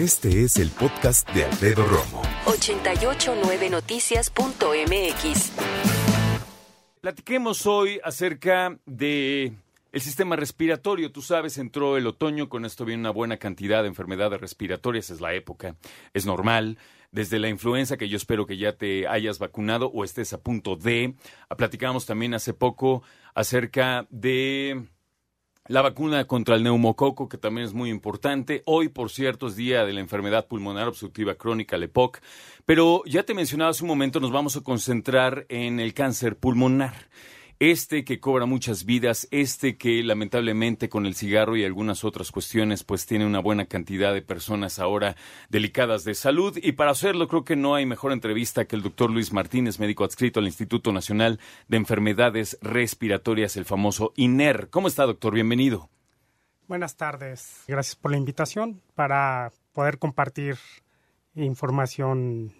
Este es el podcast de Alfredo Romo. 889noticias.mx. Platiquemos hoy acerca de el sistema respiratorio. Tú sabes, entró el otoño, con esto viene una buena cantidad de enfermedades respiratorias, es la época, es normal. Desde la influenza, que yo espero que ya te hayas vacunado o estés a punto de. Platicamos también hace poco acerca de la vacuna contra el neumococo, que también es muy importante. Hoy, por cierto, es día de la enfermedad pulmonar obstructiva crónica, la EPOC. Pero ya te mencionaba hace un momento, nos vamos a concentrar en el cáncer pulmonar este que cobra muchas vidas, este que lamentablemente con el cigarro y algunas otras cuestiones pues tiene una buena cantidad de personas ahora delicadas de salud y para hacerlo creo que no hay mejor entrevista que el doctor Luis Martínez, médico adscrito al Instituto Nacional de Enfermedades Respiratorias, el famoso INER. ¿Cómo está doctor? Bienvenido. Buenas tardes. Gracias por la invitación para poder compartir información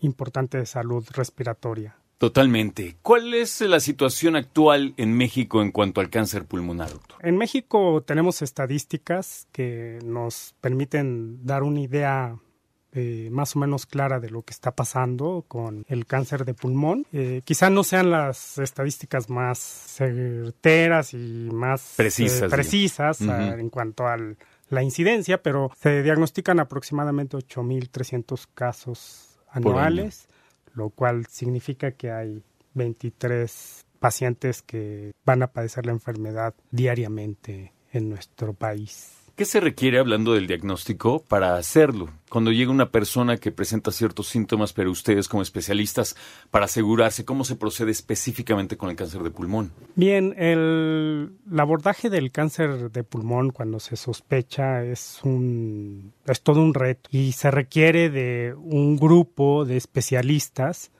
importante de salud respiratoria. Totalmente. ¿Cuál es la situación actual en México en cuanto al cáncer pulmonar, doctor? En México tenemos estadísticas que nos permiten dar una idea eh, más o menos clara de lo que está pasando con el cáncer de pulmón. Eh, quizá no sean las estadísticas más certeras y más precisas, eh, precisas en cuanto a la incidencia, pero se diagnostican aproximadamente 8.300 casos anuales lo cual significa que hay 23 pacientes que van a padecer la enfermedad diariamente en nuestro país. ¿Qué se requiere hablando del diagnóstico para hacerlo? Cuando llega una persona que presenta ciertos síntomas, pero ustedes como especialistas, para asegurarse cómo se procede específicamente con el cáncer de pulmón. Bien, el, abordaje del cáncer de pulmón cuando se sospecha es un es todo un reto y se requiere de un grupo de especialistas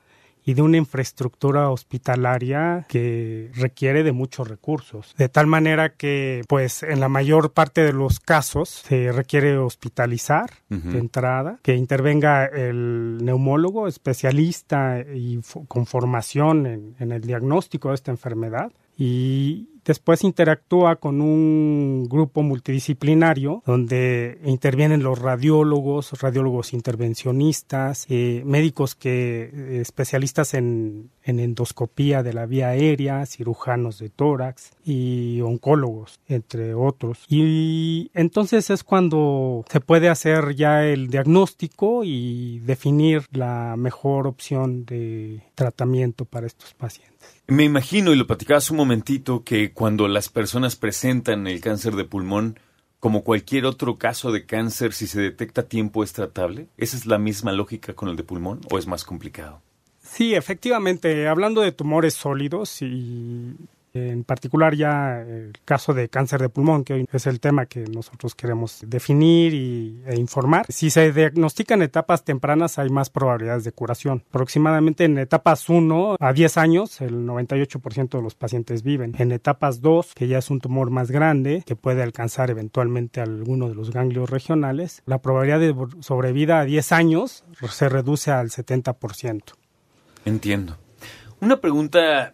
y de una infraestructura hospitalaria que requiere de muchos recursos. De tal manera que, pues, en la mayor parte de los casos se requiere hospitalizar de entrada, que intervenga el neumólogo especialista y con formación en el diagnóstico de esta enfermedad y después interactúa con un grupo multidisciplinario donde intervienen los radiólogos, radiólogos intervencionistas, eh, médicos que eh, especialistas en, en, endoscopía de la vía aérea, cirujanos de tórax y oncólogos, entre otros. Y entonces es cuando se puede hacer ya el diagnóstico y definir la mejor opción de tratamiento para estos pacientes. Me imagino, y lo platicabas un momentito, que cuando las personas presentan el cáncer de pulmón, como cualquier otro caso de cáncer, si se detecta a tiempo es tratable. ¿Esa es la misma lógica con el de pulmón o es más complicado? Sí, efectivamente, hablando de tumores sólidos y en particular ya el caso de cáncer de pulmón, que hoy es el tema que nosotros queremos definir y, e informar. Si se diagnostica en etapas tempranas hay más probabilidades de curación. Aproximadamente en etapas 1 a 10 años el 98% de los pacientes viven. En etapas 2, que ya es un tumor más grande, que puede alcanzar eventualmente alguno de los ganglios regionales, la probabilidad de sobrevida a 10 años se reduce al 70%. Entiendo. Una pregunta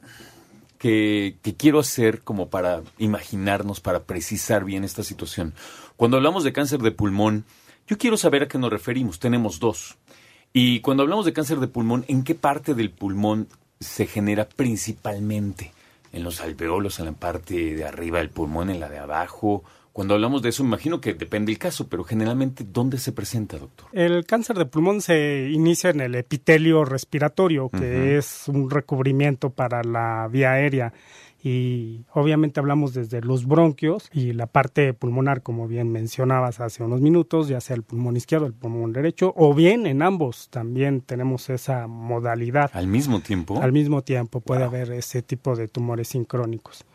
que, quiero hacer como para imaginarnos, para precisar bien esta situación. Cuando hablamos de cáncer de pulmón, yo quiero saber a qué nos referimos. Tenemos dos. Y cuando hablamos de cáncer de pulmón, ¿en qué parte del pulmón se genera principalmente? ¿En los alveolos, en la parte de arriba del pulmón, en la de abajo? Cuando hablamos de eso, imagino que depende el caso, pero generalmente, ¿dónde se presenta, doctor? El cáncer de pulmón se inicia en el epitelio respiratorio, que es un recubrimiento para la vía aérea. Y obviamente hablamos desde los bronquios y la parte pulmonar, como bien mencionabas hace unos minutos, ya sea el pulmón izquierdo, el pulmón derecho, o bien en ambos también tenemos esa modalidad. ¿Al mismo tiempo? Al mismo tiempo puede haber ese tipo de tumores sincrónicos.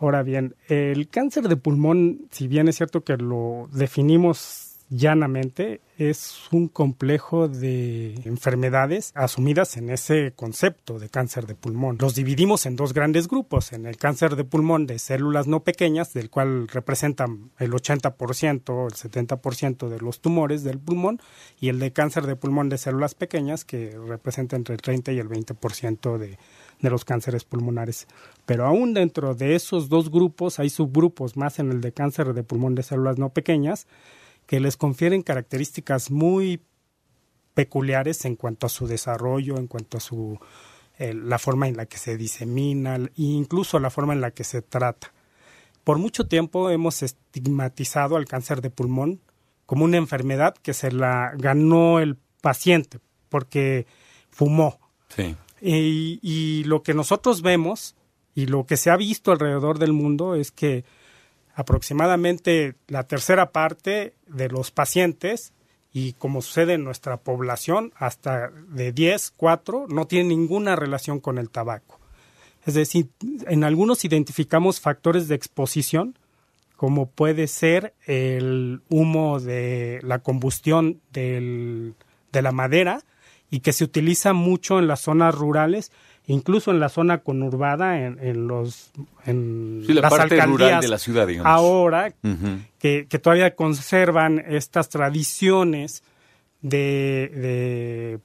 Ahora bien, el cáncer de pulmón, si bien es cierto que lo definimos llanamente, es un complejo de enfermedades asumidas en ese concepto de cáncer de pulmón. Los dividimos en dos grandes grupos, en el cáncer de pulmón de células no pequeñas, del cual representan el 80% o el 70% de los tumores del pulmón, y el de cáncer de pulmón de células pequeñas, que representa entre el 30 y el 20% de de los cánceres pulmonares. Pero aún dentro de esos dos grupos hay subgrupos más en el de cáncer de pulmón de células no pequeñas que les confieren características muy peculiares en cuanto a su desarrollo, en cuanto a su eh, la forma en la que se disemina e incluso la forma en la que se trata. Por mucho tiempo hemos estigmatizado al cáncer de pulmón como una enfermedad que se la ganó el paciente porque fumó. Y, y lo que nosotros vemos y lo que se ha visto alrededor del mundo es que aproximadamente la tercera parte de los pacientes y como sucede en nuestra población, hasta de 10, 4 no tienen ninguna relación con el tabaco. Es decir, en algunos identificamos factores de exposición, como puede ser el humo de la combustión del, de la madera y que se utiliza mucho en las zonas rurales incluso en la zona conurbada, en, en los en la parte rural de la ciudad, digamos. Ahora que, que, todavía conservan estas tradiciones de, de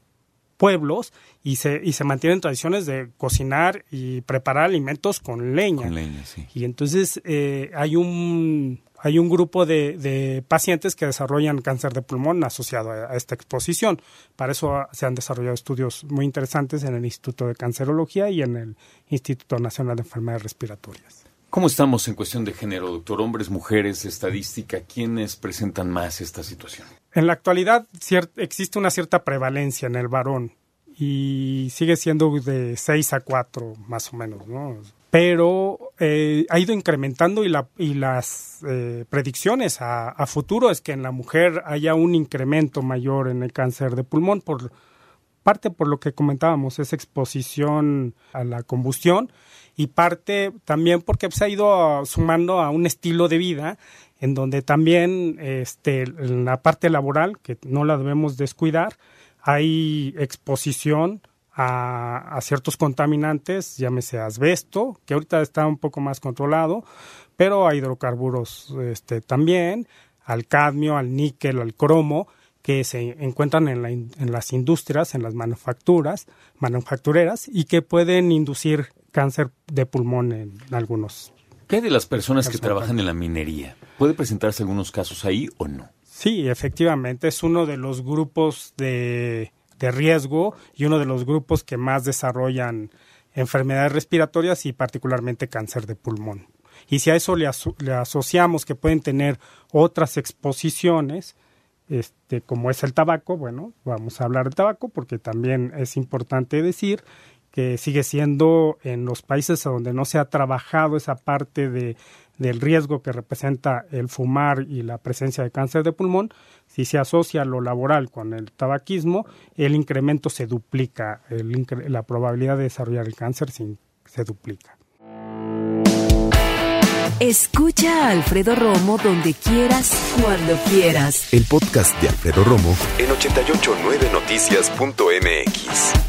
pueblos y se, y se mantienen tradiciones de cocinar y preparar alimentos con leña. Con leña, sí. Y entonces eh, hay un hay un grupo de, pacientes que desarrollan cáncer de pulmón asociado a, esta exposición. Para eso se han desarrollado estudios muy interesantes en el Instituto de Cancerología y en el Instituto Nacional de Enfermedades Respiratorias. ¿Cómo estamos en cuestión de género, doctor? Hombres, mujeres, estadística, ¿quiénes presentan más esta situación? En la actualidad existe una cierta prevalencia en el varón y sigue siendo de 6 a 4 más o menos, ¿no? pero eh, ha ido incrementando y, la, y las eh, predicciones a, a, futuro es que en la mujer haya un incremento mayor en el cáncer de pulmón por parte por lo que comentábamos esa exposición a la combustión y parte también porque se ha ido sumando a un estilo de vida en donde también este, en la parte laboral que no la debemos descuidar hay exposición a, ciertos contaminantes, llámese asbesto, que ahorita está un poco más controlado, pero a hidrocarburos este, también, al cadmio, al níquel, al cromo, que se encuentran en, en las industrias, en las manufacturas, manufactureras y que pueden inducir cáncer de pulmón en algunos. ¿Qué hay de las personas que trabajan en la minería? ¿Puede presentarse algunos casos ahí o no? Sí, efectivamente, es uno de los grupos de de riesgo y uno de los grupos que más desarrollan enfermedades respiratorias y particularmente cáncer de pulmón. Y si a eso le, asociamos que pueden tener otras exposiciones, este, como es el tabaco, bueno, vamos a hablar de tabaco porque también es importante decir que sigue siendo en los países donde no se ha trabajado esa parte de, del riesgo que representa el fumar y la presencia de cáncer de pulmón, si se asocia lo laboral con el tabaquismo, el incremento se duplica, la probabilidad de desarrollar el cáncer se, duplica. Escucha a Alfredo Romo donde quieras, cuando quieras. El podcast de Alfredo Romo en 889noticias.mx.